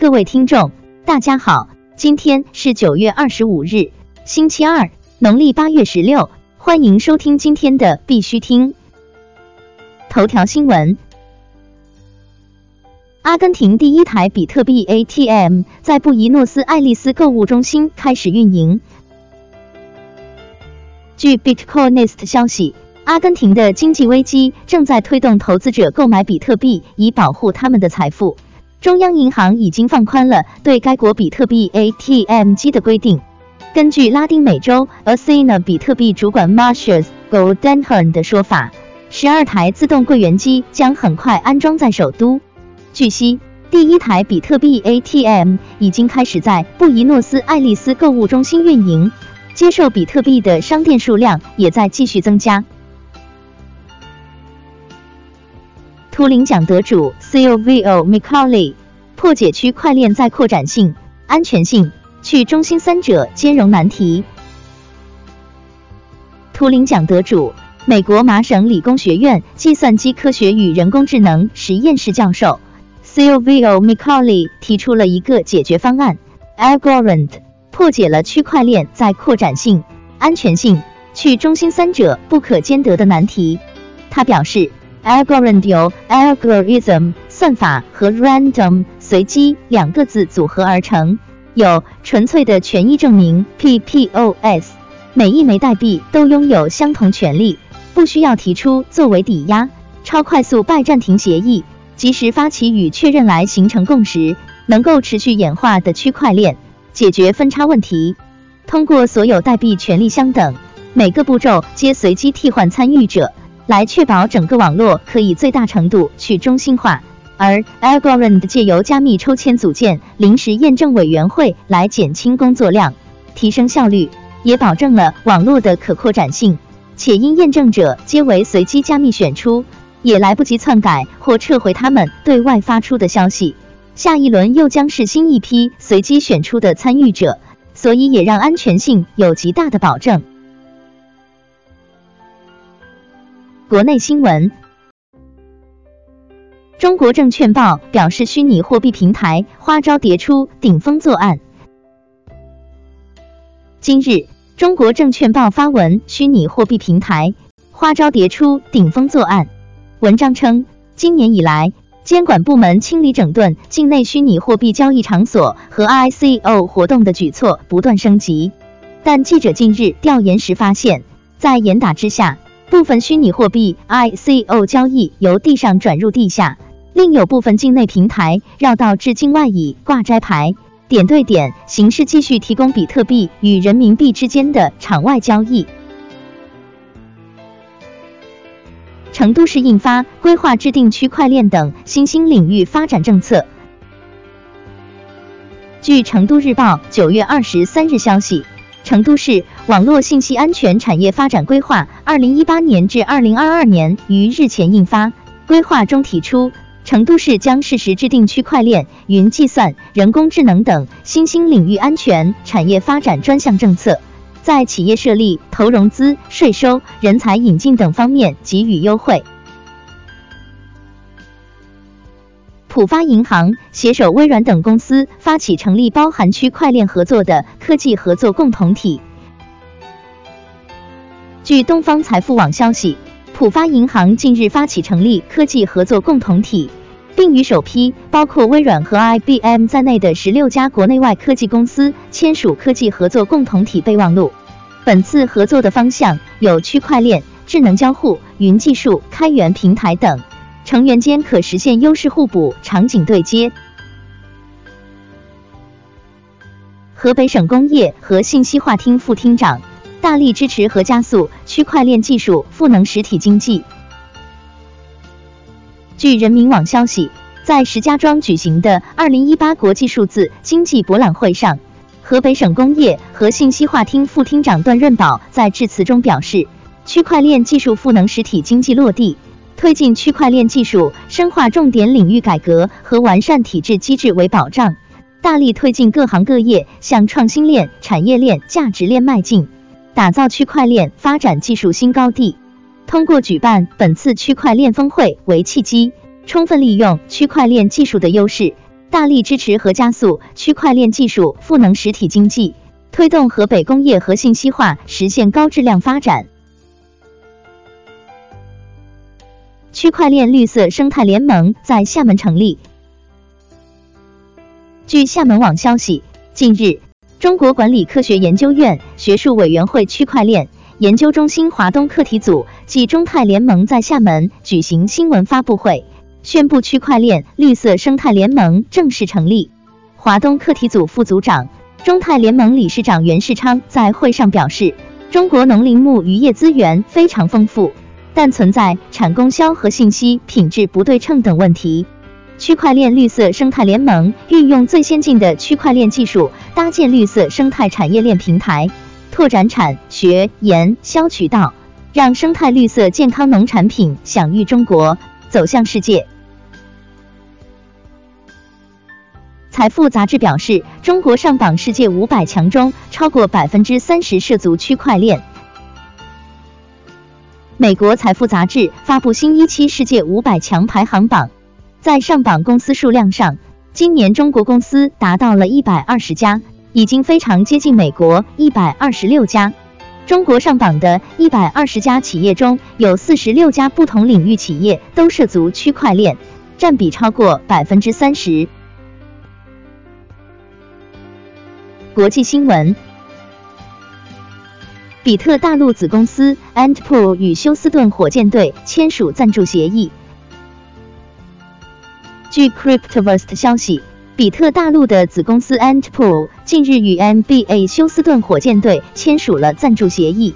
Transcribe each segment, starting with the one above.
各位听众，大家好，今天是九月二十五日，星期二，农历八月十六，欢迎收听今天的必须听头条新闻。阿根廷第一台比特币 ATM 在布宜诺斯艾利斯购物中心开始运营。据 Bitcoinist 消息，阿根廷的经济危机正在推动投资者购买比特币以保护他们的财富。中央银行已经放宽了对该国比特币 ATM 机的规定。根据拉丁美洲 a s i n a 比特币主管 Marcius Goldenhorn 的说法，十二台自动柜员机将很快安装在首都。据悉，第一台比特币 ATM 已经开始在布宜诺斯艾利斯购物中心运营，接受比特币的商店数量也在继续增加。图灵奖得主 Silvio Micali 破解区块链在扩展性、安全性、去中心三者兼容难题。图灵奖得主、美国麻省理工学院计算机科学与人工智能实验室教授 Silvio Micali 提出了一个解决方案，Algorand 破解了区块链在扩展性、安全性、去中心三者不可兼得的难题。他表示。Algorithm algorithm 算法和 random 随机两个字组合而成，有纯粹的权益证明 PPOS，每一枚代币都拥有相同权利，不需要提出作为抵押，超快速拜占庭协议，及时发起与确认来形成共识，能够持续演化的区块链，解决分叉问题，通过所有代币权利相等，每个步骤皆随机替换参与者。来确保整个网络可以最大程度去中心化，而 Algorand 借由加密抽签组建临时验证委员会来减轻工作量，提升效率，也保证了网络的可扩展性。且因验证者皆为随机加密选出，也来不及篡改或撤回他们对外发出的消息。下一轮又将是新一批随机选出的参与者，所以也让安全性有极大的保证。国内新闻：中国证券报表示，虚拟货币平台花招迭出，顶风作案。今日，中国证券报发文，虚拟货币平台花招迭出，顶风作案。文章称，今年以来，监管部门清理整顿境内虚拟货币交易场所和 ICO 活动的举措不断升级，但记者近日调研时发现，在严打之下。部分虚拟货币 ICO 交易由地上转入地下，另有部分境内平台绕道至境外以挂摘牌、点对点形式继续提供比特币与人民币之间的场外交易。成都市印发规划制定区块链等新兴领域发展政策。据成都日报九月二十三日消息。成都市网络信息安全产业发展规划（二零一八年至二零二二年）于日前印发。规划中提出，成都市将适时制定区块链、云计算、人工智能等新兴领域安全产业发展专项政策，在企业设立、投融资、税收、人才引进等方面给予优惠。浦发银行携手微软等公司发起成立包含区块链合作的科技合作共同体。据东方财富网消息，浦发银行近日发起成立科技合作共同体，并与首批包括微软和 IBM 在内的十六家国内外科技公司签署科技合作共同体备忘录。本次合作的方向有区块链、智能交互、云技术、开源平台等。成员间可实现优势互补、场景对接。河北省工业和信息化厅副厅长大力支持和加速区块链技术赋能实体经济。据人民网消息，在石家庄举行的二零一八国际数字经济博览会上，河北省工业和信息化厅副厅长段润宝在致辞中表示，区块链技术赋能实体经济落地。推进区块链技术深化重点领域改革和完善体制机制为保障，大力推进各行各业向创新链、产业链、价值链迈进，打造区块链发展技术新高地。通过举办本次区块链峰会为契机，充分利用区块链技术的优势，大力支持和加速区块链技术赋能实体经济，推动河北工业和信息化实现高质量发展。区块链绿色生态联盟在厦门成立。据厦门网消息，近日，中国管理科学研究院学术委员会区块链研究中心华东课题组暨中泰联盟在厦门举行新闻发布会。宣布区块链绿色生态联盟正式成立。华东课题组副组长、中泰联盟理事长袁世昌在会上表示，中国农林牧渔业资源非常丰富，但存在产供销和信息品质不对称等问题。区块链绿色生态联盟运用最先进的区块链技术，搭建绿色生态产业链平台，拓展产学研销渠道，让生态绿色健康农产品享誉中国，走向世界。财富杂志表示，中国上榜世界五百强中，超过百分之三十涉足区块链。美国财富杂志发布新一期世界五百强排行榜，在上榜公司数量上，今年中国公司达到了一百二十家，已经非常接近美国一百二十六家。中国上榜的一百二十家企业中有四十六家不同领域企业都涉足区块链，占比超过百分之三十。国际新闻：比特大陆子公司 Antpool 与休斯顿火箭队签署赞助协议。据 Cryptoverse 消息，比特大陆的子公司 Antpool 近日与 NBA 休斯顿火箭队签署了赞助协议。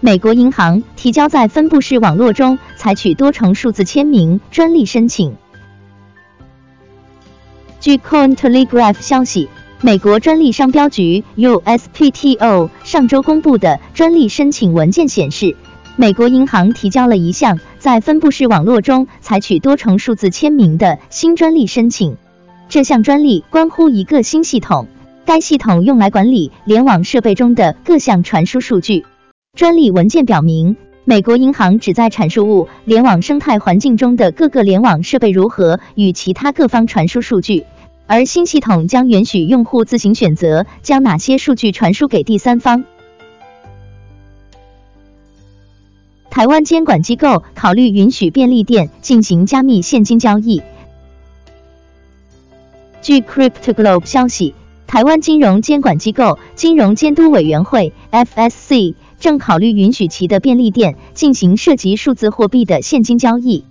美国银行提交在分布式网络中采取多重数字签名专利申请。据 Cointelegraph 消息，美国专利商标局 USPTO 上周公布的专利申请文件显示，美国银行提交了一项在分布式网络中采取多重数字签名的新专利申请。这项专利关乎一个新系统，该系统用来管理联网设备中的各项传输数据。专利文件表明，美国银行旨在阐述物联网生态环境中的各个联网设备如何与其他各方传输数据。而新系统将允许用户自行选择将哪些数据传输给第三方。台湾监管机构考虑允许便利店进行加密现金交易。据 Crypto Globe 消息，台湾金融监管机构金融监督委员会 FSC 正考虑允许其的便利店进行涉及数字货币的现金交易。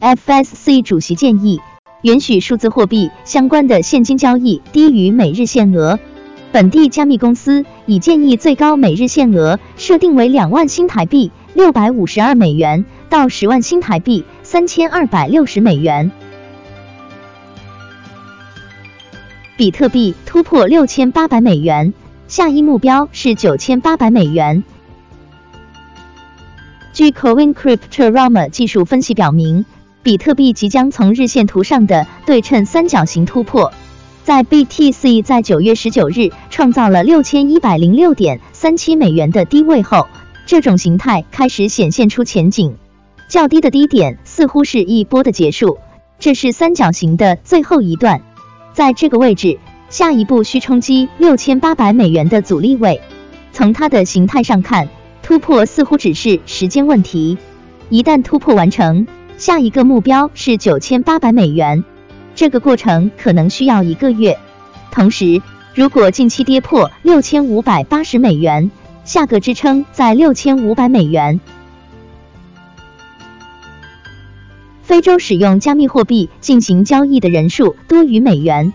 FSC 主席建议。允许数字货币相关的现金交易低于每日限额。本地加密公司已建议最高每日限额设定为两万新台币（六百五十二美元）到十万新台币（三千二百六十美元）。比特币突破六千八百美元，下一目标是九千八百美元。据 Coincryptorama 技术分析表明。比特币即将从日线图上的对称三角形突破，在 BTC 在九月十九日创造了六千一百零六点三七美元的低位后，这种形态开始显现出前景。较低的低点似乎是一波的结束，这是三角形的最后一段，在这个位置，下一步需冲击六千八百美元的阻力位。从它的形态上看，突破似乎只是时间问题，一旦突破完成。下一个目标是九千八百美元，这个过程可能需要一个月。同时，如果近期跌破六千五百八十美元，下个支撑在六千五百美元。非洲使用加密货币进行交易的人数多于美元。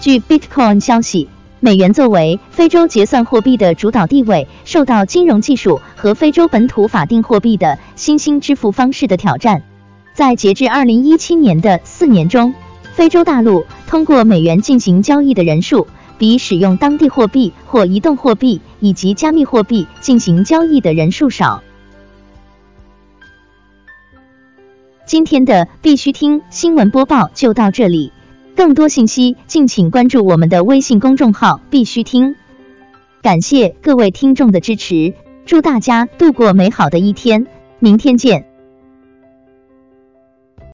据 Bitcoin 消息。美元作为非洲结算货币的主导地位，受到金融技术和非洲本土法定货币的新兴支付方式的挑战。在截至二零一七年的四年中，非洲大陆通过美元进行交易的人数，比使用当地货币或移动货币以及加密货币进行交易的人数少。今天的必须听新闻播报就到这里。更多信息，敬请关注我们的微信公众号“必须听”。感谢各位听众的支持，祝大家度过美好的一天，明天见。